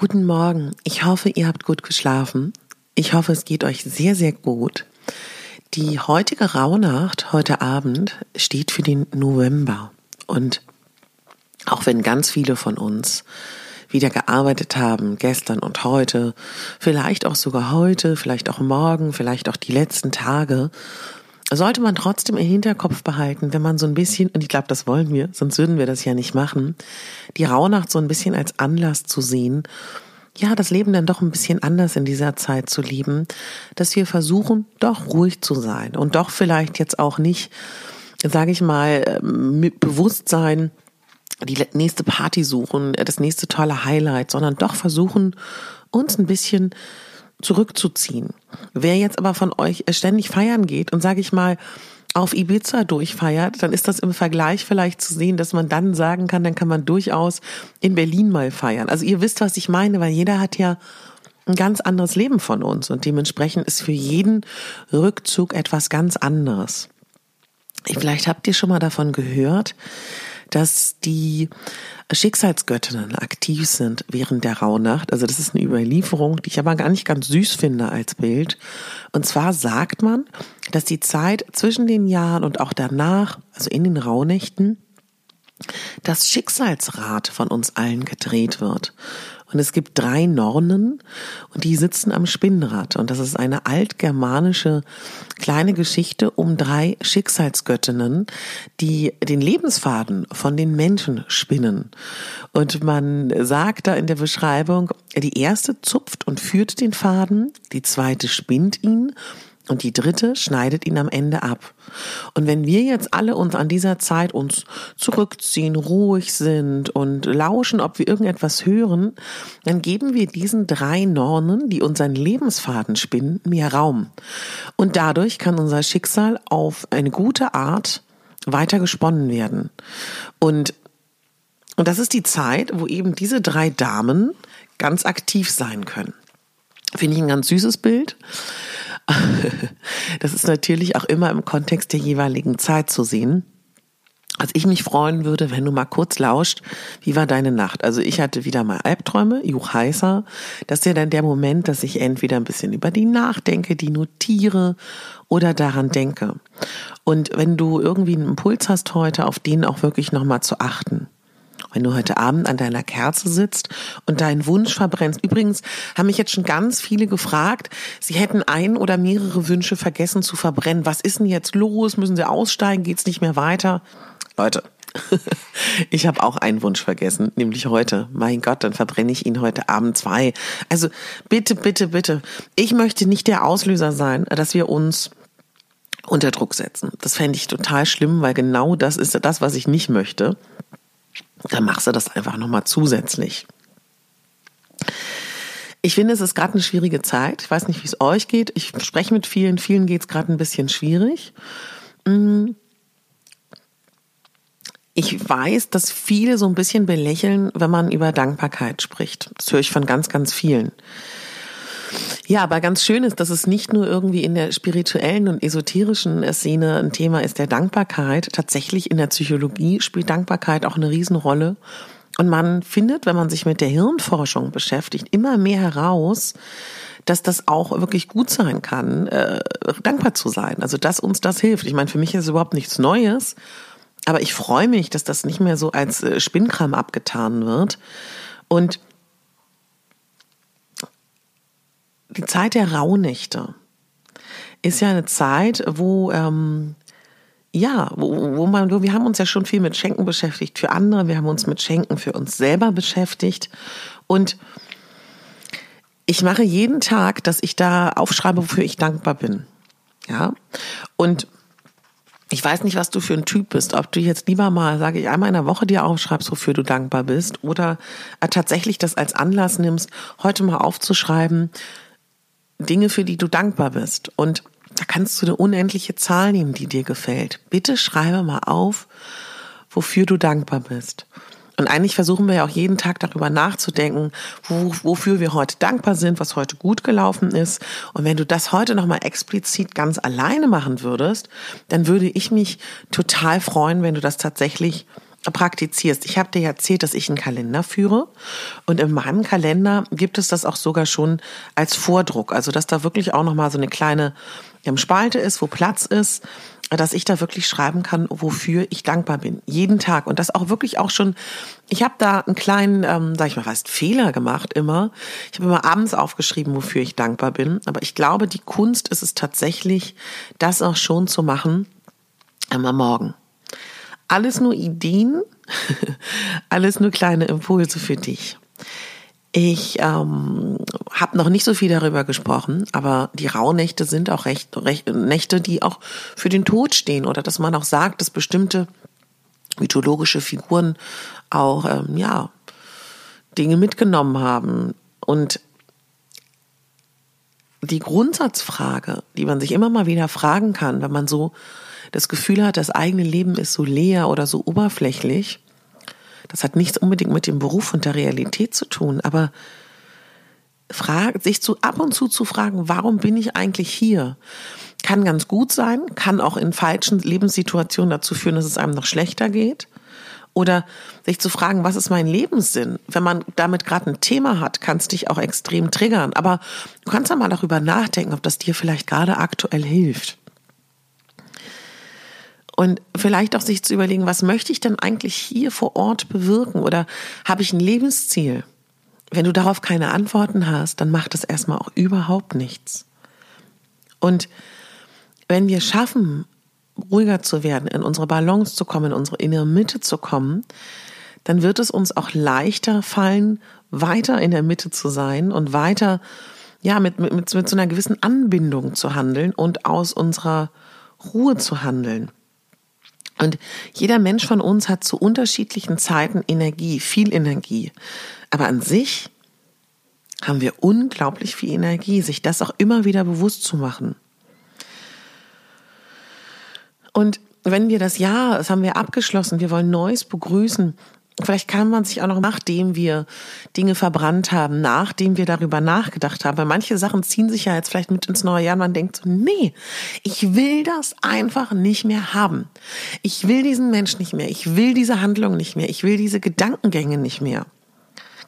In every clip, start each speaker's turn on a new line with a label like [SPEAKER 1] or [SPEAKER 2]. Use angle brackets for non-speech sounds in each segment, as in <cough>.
[SPEAKER 1] Guten Morgen. Ich hoffe, ihr habt gut geschlafen. Ich hoffe, es geht euch sehr, sehr gut. Die heutige Rauhnacht, heute Abend, steht für den November. Und auch wenn ganz viele von uns wieder gearbeitet haben, gestern und heute, vielleicht auch sogar heute, vielleicht auch morgen, vielleicht auch die letzten Tage, sollte man trotzdem im Hinterkopf behalten, wenn man so ein bisschen, und ich glaube, das wollen wir, sonst würden wir das ja nicht machen, die Rauhnacht so ein bisschen als Anlass zu sehen, ja, das Leben dann doch ein bisschen anders in dieser Zeit zu leben, dass wir versuchen, doch ruhig zu sein und doch vielleicht jetzt auch nicht, sage ich mal, mit Bewusstsein die nächste Party suchen, das nächste tolle Highlight, sondern doch versuchen, uns ein bisschen zurückzuziehen. Wer jetzt aber von euch ständig feiern geht und sage ich mal auf Ibiza durchfeiert, dann ist das im Vergleich vielleicht zu sehen, dass man dann sagen kann, dann kann man durchaus in Berlin mal feiern. Also ihr wisst, was ich meine, weil jeder hat ja ein ganz anderes Leben von uns und dementsprechend ist für jeden Rückzug etwas ganz anderes. Vielleicht habt ihr schon mal davon gehört, dass die Schicksalsgöttinnen aktiv sind während der Rauhnacht. Also das ist eine Überlieferung, die ich aber gar nicht ganz süß finde als Bild. Und zwar sagt man, dass die Zeit zwischen den Jahren und auch danach, also in den Rauhnächten, das Schicksalsrad von uns allen gedreht wird. Und es gibt drei Nornen und die sitzen am Spinnrad. Und das ist eine altgermanische kleine Geschichte um drei Schicksalsgöttinnen, die den Lebensfaden von den Menschen spinnen. Und man sagt da in der Beschreibung, die erste zupft und führt den Faden, die zweite spinnt ihn und die dritte schneidet ihn am Ende ab. Und wenn wir jetzt alle uns an dieser Zeit uns zurückziehen, ruhig sind und lauschen, ob wir irgendetwas hören, dann geben wir diesen drei Nornen, die unseren Lebensfaden spinnen, mehr Raum. Und dadurch kann unser Schicksal auf eine gute Art weiter gesponnen werden. Und, und das ist die Zeit, wo eben diese drei Damen ganz aktiv sein können. Finde ich ein ganz süßes Bild. <laughs> Das ist natürlich auch immer im Kontext der jeweiligen Zeit zu sehen. Also ich mich freuen würde, wenn du mal kurz lauscht, wie war deine Nacht? Also ich hatte wieder mal Albträume, Juch heißer. Das ist ja dann der Moment, dass ich entweder ein bisschen über die nachdenke, die notiere oder daran denke. Und wenn du irgendwie einen Impuls hast heute, auf den auch wirklich nochmal zu achten. Wenn du heute Abend an deiner Kerze sitzt und deinen Wunsch verbrennst. Übrigens haben mich jetzt schon ganz viele gefragt, sie hätten ein oder mehrere Wünsche vergessen zu verbrennen. Was ist denn jetzt los? Müssen sie aussteigen? Geht's nicht mehr weiter? Leute, <laughs> ich habe auch einen Wunsch vergessen, nämlich heute. Mein Gott, dann verbrenne ich ihn heute Abend zwei. Also bitte, bitte, bitte. Ich möchte nicht der Auslöser sein, dass wir uns unter Druck setzen. Das fände ich total schlimm, weil genau das ist das, was ich nicht möchte dann machst du das einfach nochmal zusätzlich. Ich finde, es ist gerade eine schwierige Zeit. Ich weiß nicht, wie es euch geht. Ich spreche mit vielen, vielen geht es gerade ein bisschen schwierig. Mm. Ich weiß, dass viele so ein bisschen belächeln, wenn man über Dankbarkeit spricht. Das höre ich von ganz, ganz vielen. Ja, aber ganz schön ist, dass es nicht nur irgendwie in der spirituellen und esoterischen Szene ein Thema ist der Dankbarkeit. Tatsächlich in der Psychologie spielt Dankbarkeit auch eine Riesenrolle. Und man findet, wenn man sich mit der Hirnforschung beschäftigt, immer mehr heraus, dass das auch wirklich gut sein kann, äh, dankbar zu sein. Also dass uns das hilft. Ich meine, für mich ist es überhaupt nichts Neues, aber ich freue mich, dass das nicht mehr so als äh, Spinnkram abgetan wird. Und die Zeit der Rauhnächte ist ja eine Zeit, wo ähm, ja, wo, wo man, wir haben uns ja schon viel mit Schenken beschäftigt für andere, wir haben uns mit Schenken für uns selber beschäftigt und ich mache jeden Tag, dass ich da aufschreibe, wofür ich dankbar bin. Ja. Und ich weiß nicht, was du für ein Typ bist, ob du jetzt lieber mal, sage ich, einmal in der Woche dir aufschreibst, wofür du dankbar bist, oder tatsächlich das als Anlass nimmst, heute mal aufzuschreiben, Dinge, für die du dankbar bist. Und da kannst du eine unendliche Zahl nehmen, die dir gefällt. Bitte schreibe mal auf, wofür du dankbar bist. Und eigentlich versuchen wir ja auch jeden Tag darüber nachzudenken, wo, wofür wir heute dankbar sind, was heute gut gelaufen ist. Und wenn du das heute nochmal explizit ganz alleine machen würdest, dann würde ich mich total freuen, wenn du das tatsächlich praktizierst. Ich habe dir erzählt, dass ich einen Kalender führe und in meinem Kalender gibt es das auch sogar schon als Vordruck, also dass da wirklich auch noch mal so eine kleine Spalte ist, wo Platz ist, dass ich da wirklich schreiben kann, wofür ich dankbar bin, jeden Tag und das auch wirklich auch schon. Ich habe da einen kleinen, ähm, sag ich mal, fast Fehler gemacht immer. Ich habe immer abends aufgeschrieben, wofür ich dankbar bin, aber ich glaube, die Kunst ist es tatsächlich, das auch schon zu machen immer morgen. Alles nur Ideen, <laughs> alles nur kleine Impulse für dich. Ich ähm, habe noch nicht so viel darüber gesprochen, aber die Rauhnächte sind auch recht, recht Nächte, die auch für den Tod stehen oder dass man auch sagt, dass bestimmte mythologische Figuren auch ähm, ja Dinge mitgenommen haben und die Grundsatzfrage, die man sich immer mal wieder fragen kann, wenn man so das Gefühl hat, das eigene Leben ist so leer oder so oberflächlich, das hat nichts unbedingt mit dem Beruf und der Realität zu tun, aber sich zu, ab und zu zu fragen, warum bin ich eigentlich hier? Kann ganz gut sein, kann auch in falschen Lebenssituationen dazu führen, dass es einem noch schlechter geht. Oder sich zu fragen, was ist mein Lebenssinn? Wenn man damit gerade ein Thema hat, kann es dich auch extrem triggern. Aber du kannst ja mal darüber nachdenken, ob das dir vielleicht gerade aktuell hilft. Und vielleicht auch sich zu überlegen, was möchte ich denn eigentlich hier vor Ort bewirken oder habe ich ein Lebensziel? Wenn du darauf keine Antworten hast, dann macht es erstmal auch überhaupt nichts. Und wenn wir schaffen, ruhiger zu werden, in unsere Balance zu kommen, in unsere innere Mitte zu kommen, dann wird es uns auch leichter fallen, weiter in der Mitte zu sein und weiter, ja, mit, mit, mit so einer gewissen Anbindung zu handeln und aus unserer Ruhe zu handeln. Und jeder Mensch von uns hat zu unterschiedlichen Zeiten Energie, viel Energie. Aber an sich haben wir unglaublich viel Energie, sich das auch immer wieder bewusst zu machen. Und wenn wir das Jahr, das haben wir abgeschlossen, wir wollen Neues begrüßen, Vielleicht kann man sich auch noch, nachdem wir Dinge verbrannt haben, nachdem wir darüber nachgedacht haben, weil manche Sachen ziehen sich ja jetzt vielleicht mit ins neue Jahr und man denkt so, nee, ich will das einfach nicht mehr haben. Ich will diesen Mensch nicht mehr. Ich will diese Handlung nicht mehr. Ich will diese Gedankengänge nicht mehr.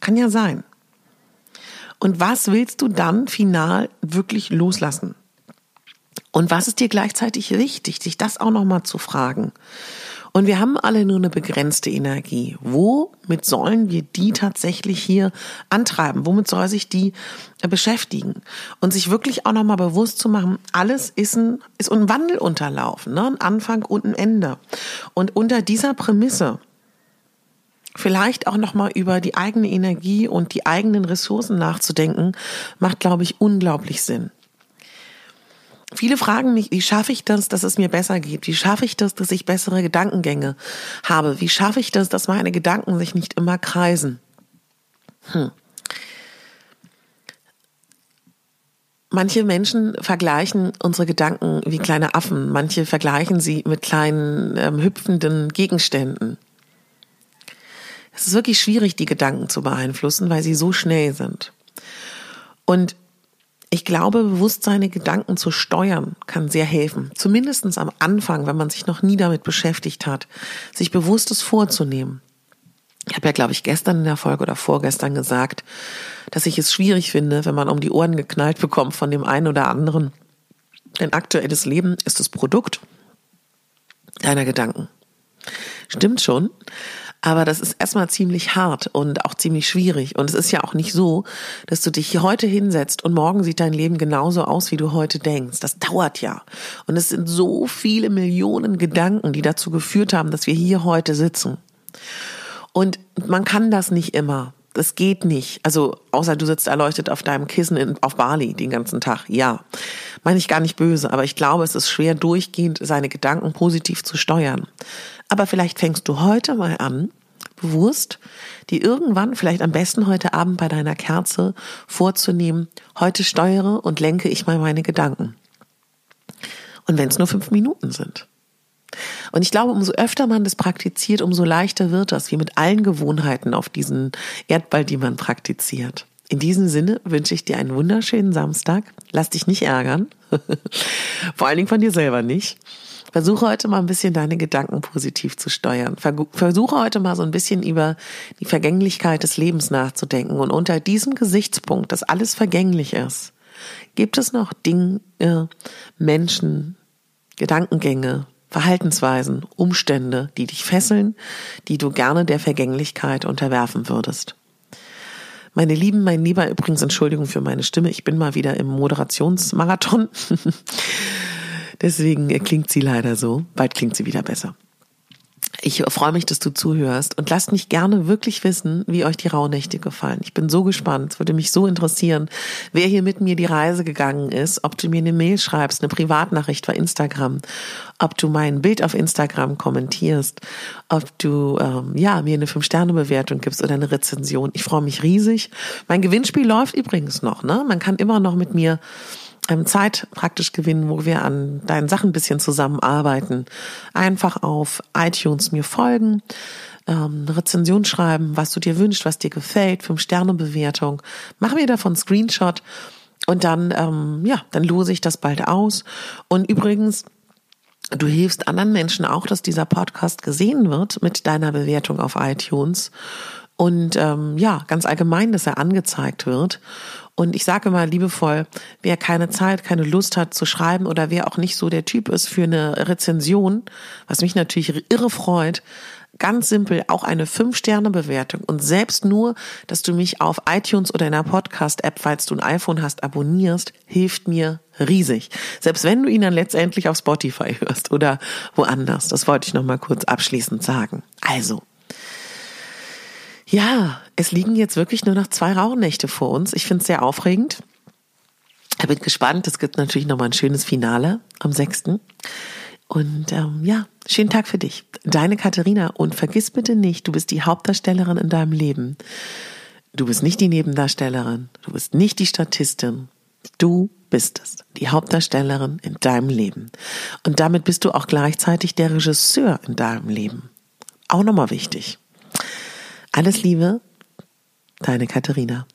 [SPEAKER 1] Kann ja sein. Und was willst du dann final wirklich loslassen? Und was ist dir gleichzeitig wichtig, sich das auch nochmal zu fragen? Und wir haben alle nur eine begrenzte Energie. Womit sollen wir die tatsächlich hier antreiben? Womit soll sich die äh, beschäftigen? Und sich wirklich auch nochmal bewusst zu machen, alles ist ein, ist ein Wandel unterlaufen, ne? ein Anfang und ein Ende. Und unter dieser Prämisse vielleicht auch nochmal über die eigene Energie und die eigenen Ressourcen nachzudenken, macht, glaube ich, unglaublich Sinn. Viele fragen mich, wie schaffe ich das, dass es mir besser geht? Wie schaffe ich das, dass ich bessere Gedankengänge habe? Wie schaffe ich das, dass meine Gedanken sich nicht immer kreisen? Hm. Manche Menschen vergleichen unsere Gedanken wie kleine Affen. Manche vergleichen sie mit kleinen ähm, hüpfenden Gegenständen. Es ist wirklich schwierig, die Gedanken zu beeinflussen, weil sie so schnell sind. Und Ich glaube, bewusst seine Gedanken zu steuern kann sehr helfen. Zumindestens am Anfang, wenn man sich noch nie damit beschäftigt hat, sich bewusstes vorzunehmen. Ich habe ja, glaube ich, gestern in der Folge oder vorgestern gesagt, dass ich es schwierig finde, wenn man um die Ohren geknallt bekommt von dem einen oder anderen. Dein aktuelles Leben ist das Produkt deiner Gedanken. Stimmt schon. Aber das ist erstmal ziemlich hart und auch ziemlich schwierig. Und es ist ja auch nicht so, dass du dich heute hinsetzt und morgen sieht dein Leben genauso aus, wie du heute denkst. Das dauert ja. Und es sind so viele Millionen Gedanken, die dazu geführt haben, dass wir hier heute sitzen. Und man kann das nicht immer. Das geht nicht. Also, außer du sitzt erleuchtet auf deinem Kissen in, auf Bali den ganzen Tag. Ja. Meine ich gar nicht böse, aber ich glaube, es ist schwer, durchgehend seine Gedanken positiv zu steuern. Aber vielleicht fängst du heute mal an, bewusst, die irgendwann, vielleicht am besten heute Abend bei deiner Kerze vorzunehmen, heute steuere und lenke ich mal meine Gedanken. Und wenn es nur fünf Minuten sind. Und ich glaube, umso öfter man das praktiziert, umso leichter wird das, wie mit allen Gewohnheiten auf diesen Erdball, die man praktiziert. In diesem Sinne wünsche ich dir einen wunderschönen Samstag. Lass dich nicht ärgern. <laughs> Vor allen Dingen von dir selber nicht. Versuche heute mal ein bisschen deine Gedanken positiv zu steuern. Versuche heute mal so ein bisschen über die Vergänglichkeit des Lebens nachzudenken. Und unter diesem Gesichtspunkt, dass alles vergänglich ist, gibt es noch Dinge, Menschen, Gedankengänge, Verhaltensweisen, Umstände, die dich fesseln, die du gerne der Vergänglichkeit unterwerfen würdest. Meine Lieben, mein Lieber, übrigens Entschuldigung für meine Stimme, ich bin mal wieder im Moderationsmarathon. <laughs> Deswegen klingt sie leider so. Bald klingt sie wieder besser. Ich freue mich, dass du zuhörst und lasst mich gerne wirklich wissen, wie euch die Rauhnächte gefallen. Ich bin so gespannt. Es würde mich so interessieren, wer hier mit mir die Reise gegangen ist, ob du mir eine Mail schreibst, eine Privatnachricht bei Instagram, ob du mein Bild auf Instagram kommentierst, ob du ähm, ja mir eine Fünf-Sterne-Bewertung gibst oder eine Rezension. Ich freue mich riesig. Mein Gewinnspiel läuft übrigens noch. Ne? Man kann immer noch mit mir Zeit praktisch gewinnen, wo wir an deinen Sachen ein bisschen zusammenarbeiten. Einfach auf iTunes mir folgen, ähm, Rezension schreiben, was du dir wünschst, was dir gefällt, Fünf-Sterne-Bewertung. Mach mir davon Screenshot und dann, ähm, ja, dann lose ich das bald aus. Und übrigens, Du hilfst anderen Menschen auch, dass dieser Podcast gesehen wird mit deiner Bewertung auf iTunes und ähm, ja, ganz allgemein, dass er angezeigt wird. Und ich sage mal liebevoll, wer keine Zeit, keine Lust hat zu schreiben oder wer auch nicht so der Typ ist für eine Rezension, was mich natürlich irre freut, ganz simpel auch eine 5-Sterne-Bewertung und selbst nur, dass du mich auf iTunes oder in einer Podcast-App, falls du ein iPhone hast, abonnierst, hilft mir riesig. Selbst wenn du ihn dann letztendlich auf Spotify hörst oder woanders. Das wollte ich noch mal kurz abschließend sagen. Also, ja, es liegen jetzt wirklich nur noch zwei Rauhnächte vor uns. Ich finde es sehr aufregend. Ich bin gespannt. Es gibt natürlich noch mal ein schönes Finale am 6. Und ähm, ja, schönen Tag für dich. Deine Katharina. Und vergiss bitte nicht, du bist die Hauptdarstellerin in deinem Leben. Du bist nicht die Nebendarstellerin. Du bist nicht die Statistin. Du bist es, die Hauptdarstellerin in deinem Leben. Und damit bist du auch gleichzeitig der Regisseur in deinem Leben. Auch nochmal wichtig. Alles Liebe, deine Katharina.